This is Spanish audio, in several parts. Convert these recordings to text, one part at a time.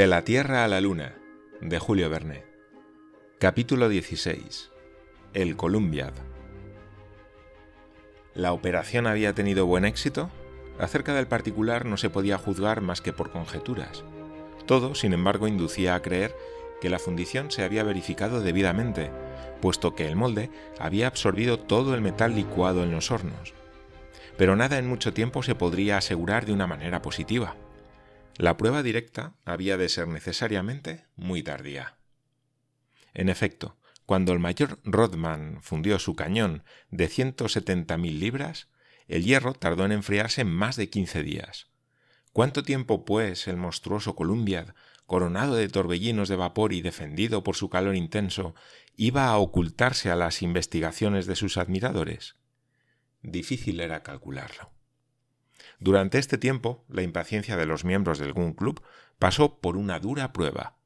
De la Tierra a la Luna, de Julio Verne. Capítulo 16. El Columbiad. ¿La operación había tenido buen éxito? Acerca del particular no se podía juzgar más que por conjeturas. Todo, sin embargo, inducía a creer que la fundición se había verificado debidamente, puesto que el molde había absorbido todo el metal licuado en los hornos. Pero nada en mucho tiempo se podría asegurar de una manera positiva. La prueba directa había de ser necesariamente muy tardía. En efecto, cuando el mayor Rodman fundió su cañón de 170.000 libras, el hierro tardó en enfriarse más de 15 días. ¿Cuánto tiempo, pues, el monstruoso Columbiad, coronado de torbellinos de vapor y defendido por su calor intenso, iba a ocultarse a las investigaciones de sus admiradores? Difícil era calcularlo. Durante este tiempo, la impaciencia de los miembros del Gun Club pasó por una dura prueba.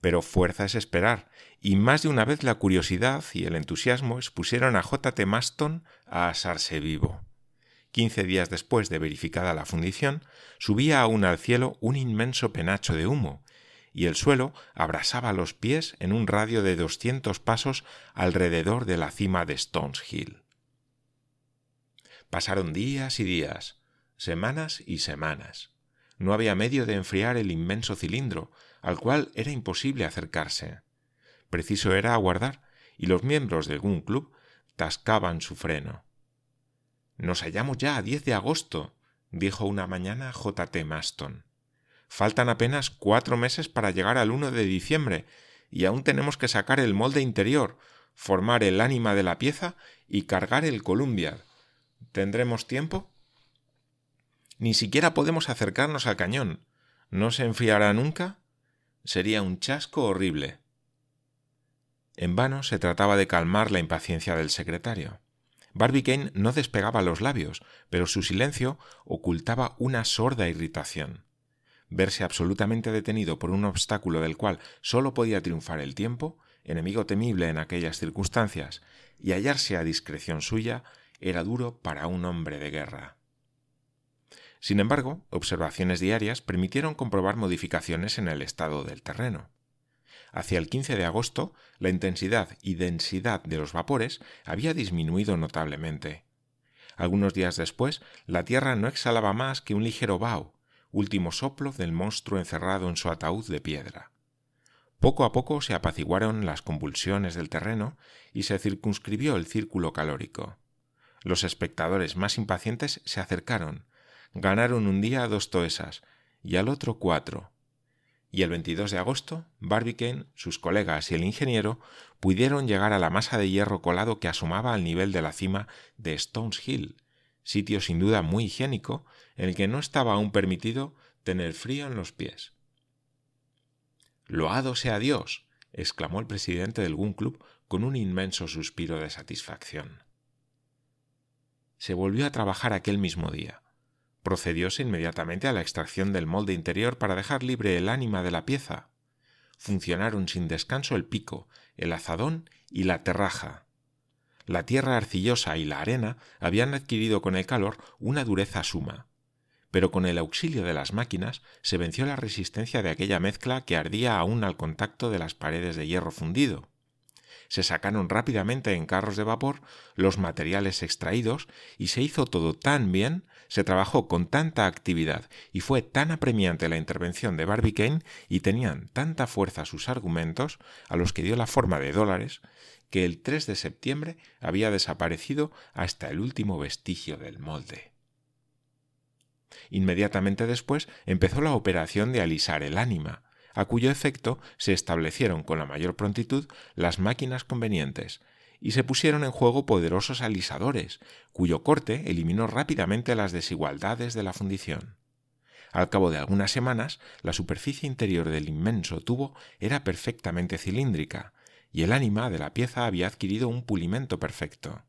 Pero fuerza es esperar, y más de una vez la curiosidad y el entusiasmo expusieron a J. T. Maston a asarse vivo. Quince días después de verificada la fundición, subía aún al cielo un inmenso penacho de humo, y el suelo abrasaba los pies en un radio de doscientos pasos alrededor de la cima de Stones Hill. Pasaron días y días, semanas y semanas. No había medio de enfriar el inmenso cilindro, al cual era imposible acercarse. Preciso era aguardar, y los miembros del Gun Club tascaban su freno. Nos hallamos ya a 10 de agosto, dijo una mañana J. T. Maston. Faltan apenas cuatro meses para llegar al 1 de diciembre, y aún tenemos que sacar el molde interior, formar el ánima de la pieza y cargar el Columbia. ¿Tendremos tiempo? Ni siquiera podemos acercarnos al cañón. ¿No se enfriará nunca? Sería un chasco horrible. En vano se trataba de calmar la impaciencia del secretario. Barbicane no despegaba los labios, pero su silencio ocultaba una sorda irritación. Verse absolutamente detenido por un obstáculo del cual sólo podía triunfar el tiempo, enemigo temible en aquellas circunstancias, y hallarse a discreción suya, era duro para un hombre de guerra. Sin embargo, observaciones diarias permitieron comprobar modificaciones en el estado del terreno. Hacia el 15 de agosto, la intensidad y densidad de los vapores había disminuido notablemente. Algunos días después, la Tierra no exhalaba más que un ligero vaho, último soplo del monstruo encerrado en su ataúd de piedra. Poco a poco se apaciguaron las convulsiones del terreno y se circunscribió el círculo calórico. Los espectadores más impacientes se acercaron, ganaron un día dos toesas y al otro cuatro. Y el 22 de agosto, Barbicane, sus colegas y el ingeniero pudieron llegar a la masa de hierro colado que asomaba al nivel de la cima de Stones Hill, sitio sin duda muy higiénico en el que no estaba aún permitido tener frío en los pies. Loado sea Dios, exclamó el presidente del Gun Club con un inmenso suspiro de satisfacción. Se volvió a trabajar aquel mismo día procedióse inmediatamente a la extracción del molde interior para dejar libre el ánima de la pieza. Funcionaron sin descanso el pico, el azadón y la terraja. La tierra arcillosa y la arena habían adquirido con el calor una dureza suma, pero con el auxilio de las máquinas se venció la resistencia de aquella mezcla que ardía aún al contacto de las paredes de hierro fundido se sacaron rápidamente en carros de vapor los materiales extraídos y se hizo todo tan bien, se trabajó con tanta actividad y fue tan apremiante la intervención de Barbicane y tenían tanta fuerza sus argumentos, a los que dio la forma de dólares, que el 3 de septiembre había desaparecido hasta el último vestigio del molde. Inmediatamente después empezó la operación de alisar el ánima, a cuyo efecto se establecieron con la mayor prontitud las máquinas convenientes, y se pusieron en juego poderosos alisadores, cuyo corte eliminó rápidamente las desigualdades de la fundición. Al cabo de algunas semanas, la superficie interior del inmenso tubo era perfectamente cilíndrica, y el ánima de la pieza había adquirido un pulimento perfecto.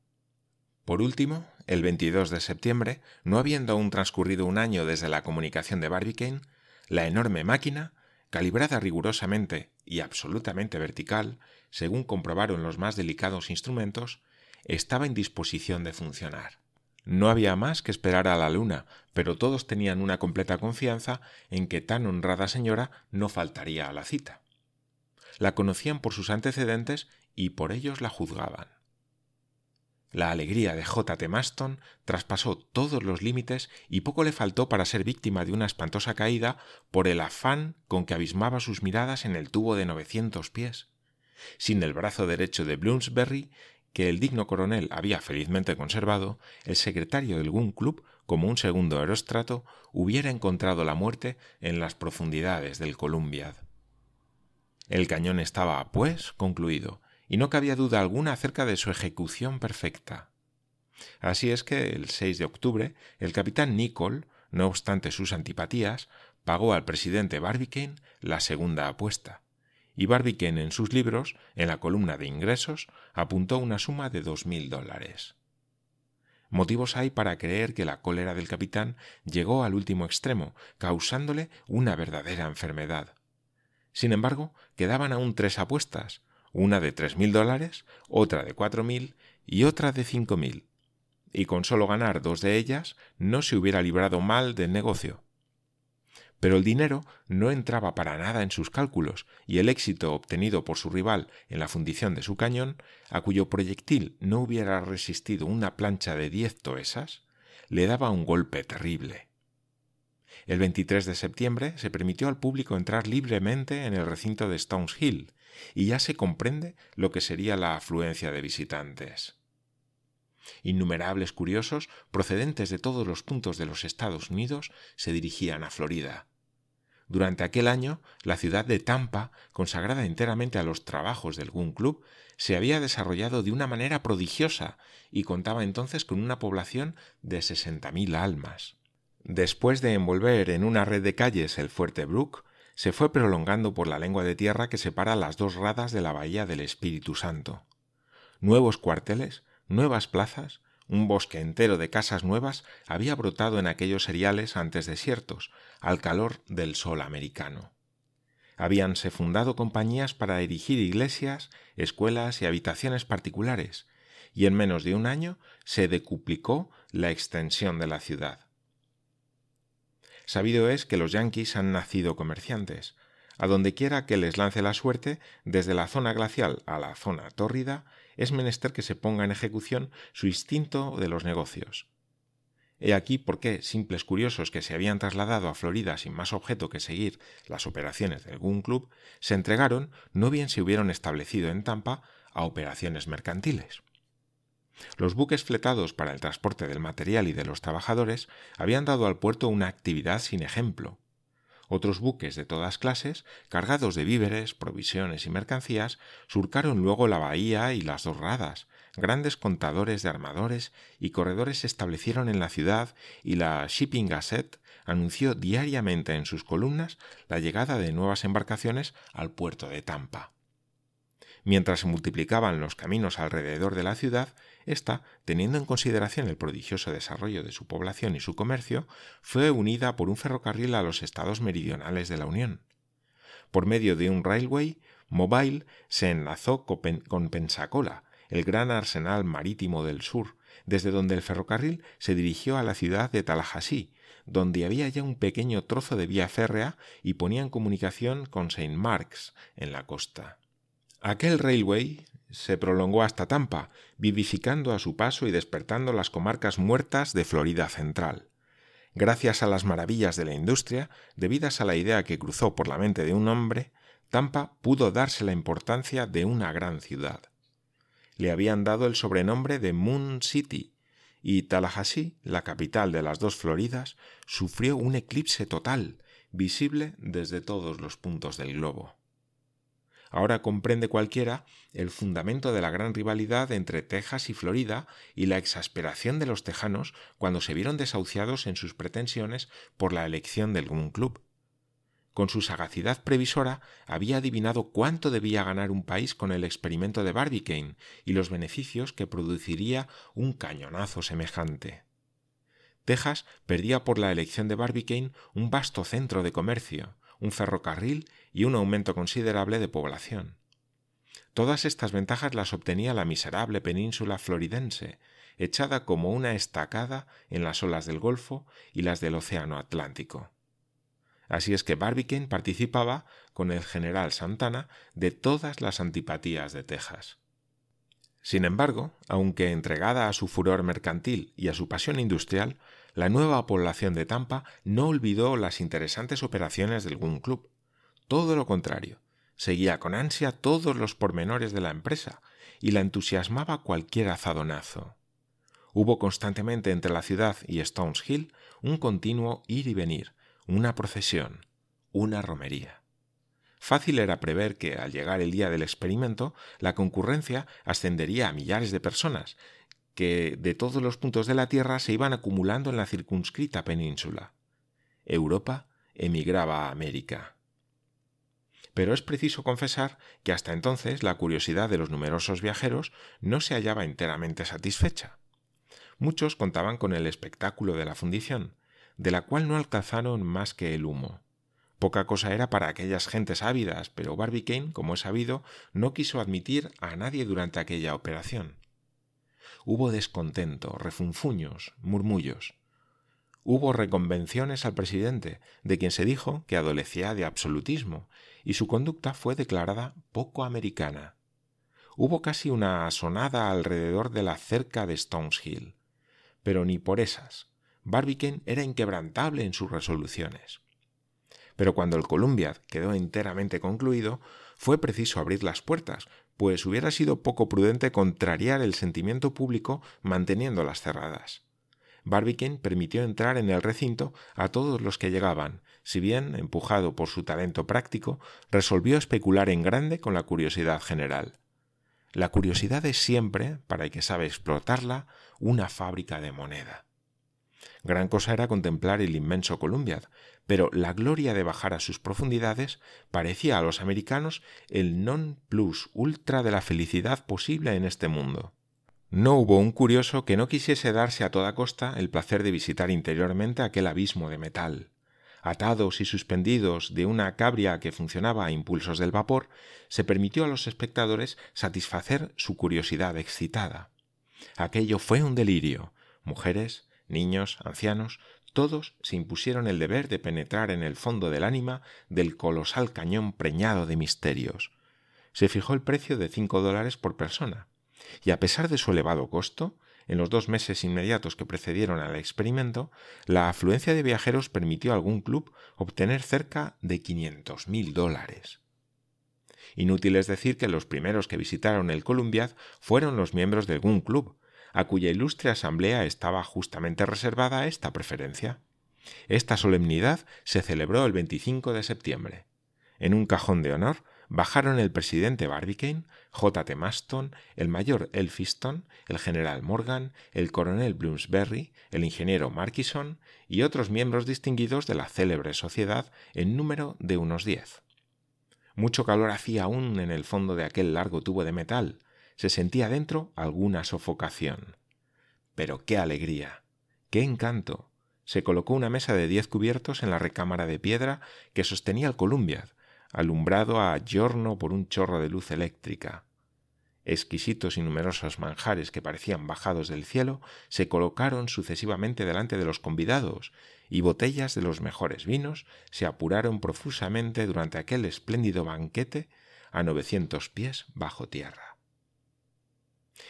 Por último, el 22 de septiembre, no habiendo aún transcurrido un año desde la comunicación de Barbicane, la enorme máquina calibrada rigurosamente y absolutamente vertical, según comprobaron los más delicados instrumentos, estaba en disposición de funcionar. No había más que esperar a la luna, pero todos tenían una completa confianza en que tan honrada señora no faltaría a la cita. La conocían por sus antecedentes y por ellos la juzgaban. La alegría de J. T. Maston traspasó todos los límites y poco le faltó para ser víctima de una espantosa caída por el afán con que abismaba sus miradas en el tubo de novecientos pies. Sin el brazo derecho de Bloomsbury, que el digno coronel había felizmente conservado, el secretario del Gun Club, como un segundo aerostrato, hubiera encontrado la muerte en las profundidades del Columbiad. El cañón estaba, pues, concluido, y no cabía duda alguna acerca de su ejecución perfecta. Así es que el 6 de octubre el capitán Nicol, no obstante sus antipatías, pagó al presidente Barbicane la segunda apuesta, y Barbicane en sus libros, en la columna de ingresos, apuntó una suma de dos mil dólares. Motivos hay para creer que la cólera del capitán llegó al último extremo, causándole una verdadera enfermedad. Sin embargo, quedaban aún tres apuestas, una de tres mil dólares, otra de cuatro mil y otra de cinco mil. Y con solo ganar dos de ellas no se hubiera librado mal del negocio. Pero el dinero no entraba para nada en sus cálculos, y el éxito obtenido por su rival en la fundición de su cañón, a cuyo proyectil no hubiera resistido una plancha de diez toesas, le daba un golpe terrible. El 23 de septiembre se permitió al público entrar libremente en el recinto de Stones Hill, y ya se comprende lo que sería la afluencia de visitantes. Innumerables curiosos, procedentes de todos los puntos de los Estados Unidos, se dirigían a Florida. Durante aquel año, la ciudad de Tampa, consagrada enteramente a los trabajos del Gun Club, se había desarrollado de una manera prodigiosa y contaba entonces con una población de sesenta mil almas. Después de envolver en una red de calles el fuerte Brook, se fue prolongando por la lengua de tierra que separa las dos radas de la bahía del Espíritu Santo. Nuevos cuarteles, nuevas plazas, un bosque entero de casas nuevas había brotado en aquellos seriales antes desiertos, al calor del sol americano. Habíanse fundado compañías para erigir iglesias, escuelas y habitaciones particulares, y en menos de un año se decuplicó la extensión de la ciudad. Sabido es que los yanquis han nacido comerciantes. A donde quiera que les lance la suerte, desde la zona glacial a la zona tórrida, es menester que se ponga en ejecución su instinto de los negocios. He aquí por qué simples curiosos que se habían trasladado a Florida sin más objeto que seguir las operaciones del Gun Club se entregaron, no bien se hubieron establecido en Tampa, a operaciones mercantiles. Los buques fletados para el transporte del material y de los trabajadores habían dado al puerto una actividad sin ejemplo. Otros buques de todas clases, cargados de víveres, provisiones y mercancías, surcaron luego la bahía y las dos radas. Grandes contadores de armadores y corredores se establecieron en la ciudad y la Shipping Gazette anunció diariamente en sus columnas la llegada de nuevas embarcaciones al puerto de Tampa. Mientras se multiplicaban los caminos alrededor de la ciudad, esta, teniendo en consideración el prodigioso desarrollo de su población y su comercio, fue unida por un ferrocarril a los estados meridionales de la Unión. Por medio de un railway, Mobile se enlazó con Pensacola, el gran arsenal marítimo del sur, desde donde el ferrocarril se dirigió a la ciudad de Tallahassee, donde había ya un pequeño trozo de vía férrea y ponía en comunicación con St. Marks, en la costa. Aquel railway se prolongó hasta Tampa, vivificando a su paso y despertando las comarcas muertas de Florida Central. Gracias a las maravillas de la industria, debidas a la idea que cruzó por la mente de un hombre, Tampa pudo darse la importancia de una gran ciudad. Le habían dado el sobrenombre de Moon City, y Tallahassee, la capital de las dos Floridas, sufrió un eclipse total, visible desde todos los puntos del globo. Ahora comprende cualquiera el fundamento de la gran rivalidad entre Texas y Florida y la exasperación de los tejanos cuando se vieron desahuciados en sus pretensiones por la elección del Gun Club. Con su sagacidad previsora había adivinado cuánto debía ganar un país con el experimento de Barbicane y los beneficios que produciría un cañonazo semejante. Texas perdía por la elección de Barbicane un vasto centro de comercio, un ferrocarril y un aumento considerable de población. Todas estas ventajas las obtenía la miserable península floridense, echada como una estacada en las olas del Golfo y las del Océano Atlántico. Así es que Barbicane participaba con el general Santana de todas las antipatías de Texas. Sin embargo, aunque entregada a su furor mercantil y a su pasión industrial, la nueva población de Tampa no olvidó las interesantes operaciones del Gun Club. Todo lo contrario, seguía con ansia todos los pormenores de la empresa y la entusiasmaba cualquier azadonazo. Hubo constantemente entre la ciudad y Stones Hill un continuo ir y venir, una procesión, una romería. Fácil era prever que, al llegar el día del experimento, la concurrencia ascendería a millares de personas, que de todos los puntos de la Tierra se iban acumulando en la circunscrita península. Europa emigraba a América. Pero es preciso confesar que hasta entonces la curiosidad de los numerosos viajeros no se hallaba enteramente satisfecha. Muchos contaban con el espectáculo de la fundición, de la cual no alcanzaron más que el humo. Poca cosa era para aquellas gentes ávidas, pero Barbicane, como es sabido, no quiso admitir a nadie durante aquella operación. Hubo descontento, refunfuños, murmullos. Hubo reconvenciones al presidente, de quien se dijo que adolecía de absolutismo, y su conducta fue declarada poco americana. Hubo casi una asonada alrededor de la cerca de Stones Hill, pero ni por esas, Barbicane era inquebrantable en sus resoluciones. Pero cuando el Columbiad quedó enteramente concluido, fue preciso abrir las puertas, pues hubiera sido poco prudente contrariar el sentimiento público manteniéndolas cerradas. Barbicane permitió entrar en el recinto a todos los que llegaban, si bien, empujado por su talento práctico, resolvió especular en grande con la curiosidad general. La curiosidad es siempre, para el que sabe explotarla, una fábrica de moneda. Gran cosa era contemplar el inmenso Columbiad, pero la gloria de bajar a sus profundidades parecía a los americanos el non plus ultra de la felicidad posible en este mundo. No hubo un curioso que no quisiese darse a toda costa el placer de visitar interiormente aquel abismo de metal. Atados y suspendidos de una cabria que funcionaba a impulsos del vapor, se permitió a los espectadores satisfacer su curiosidad excitada. Aquello fue un delirio. Mujeres, niños, ancianos, todos se impusieron el deber de penetrar en el fondo del ánima del colosal cañón preñado de misterios. Se fijó el precio de cinco dólares por persona, y a pesar de su elevado costo, en los dos meses inmediatos que precedieron al experimento, la afluencia de viajeros permitió a algún club obtener cerca de quinientos mil dólares. Inútil es decir que los primeros que visitaron el Columbiad fueron los miembros de algún club, a cuya ilustre asamblea estaba justamente reservada esta preferencia. Esta solemnidad se celebró el 25 de septiembre. En un cajón de honor bajaron el presidente Barbicane, J. T. Maston, el mayor Elphiston, el general Morgan, el coronel Bloomsbury, el ingeniero Markison y otros miembros distinguidos de la célebre sociedad en número de unos diez. Mucho calor hacía aún en el fondo de aquel largo tubo de metal, se sentía dentro alguna sofocación. Pero qué alegría, qué encanto. Se colocó una mesa de diez cubiertos en la recámara de piedra que sostenía el Columbiad, alumbrado a giorno por un chorro de luz eléctrica. Exquisitos y numerosos manjares que parecían bajados del cielo se colocaron sucesivamente delante de los convidados, y botellas de los mejores vinos se apuraron profusamente durante aquel espléndido banquete a novecientos pies bajo tierra.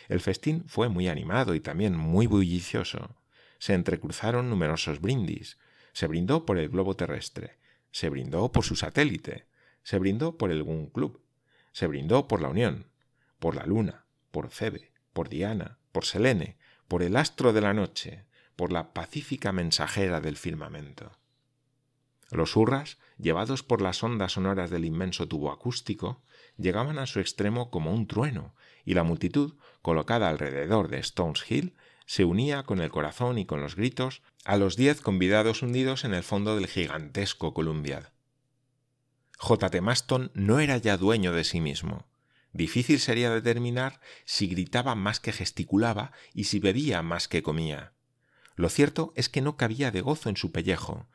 El festín fue muy animado y también muy bullicioso. Se entrecruzaron numerosos brindis. Se brindó por el globo terrestre. Se brindó por su satélite. Se brindó por el Gun Club. Se brindó por la Unión. Por la Luna. Por Febe. Por Diana. Por Selene. Por el astro de la noche. Por la pacífica mensajera del firmamento. Los hurras, llevados por las ondas sonoras del inmenso tubo acústico, llegaban a su extremo como un trueno, y la multitud, colocada alrededor de Stones Hill, se unía con el corazón y con los gritos a los diez convidados hundidos en el fondo del gigantesco Columbiad. J. T. Maston no era ya dueño de sí mismo. Difícil sería determinar si gritaba más que gesticulaba y si bebía más que comía. Lo cierto es que no cabía de gozo en su pellejo,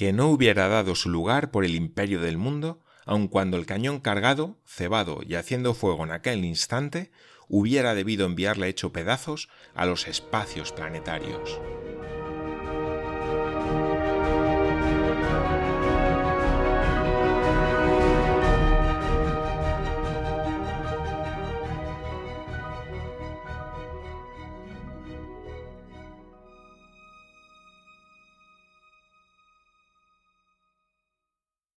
que no hubiera dado su lugar por el imperio del mundo aun cuando el cañón cargado, cebado y haciendo fuego en aquel instante, hubiera debido enviarle hecho pedazos a los espacios planetarios.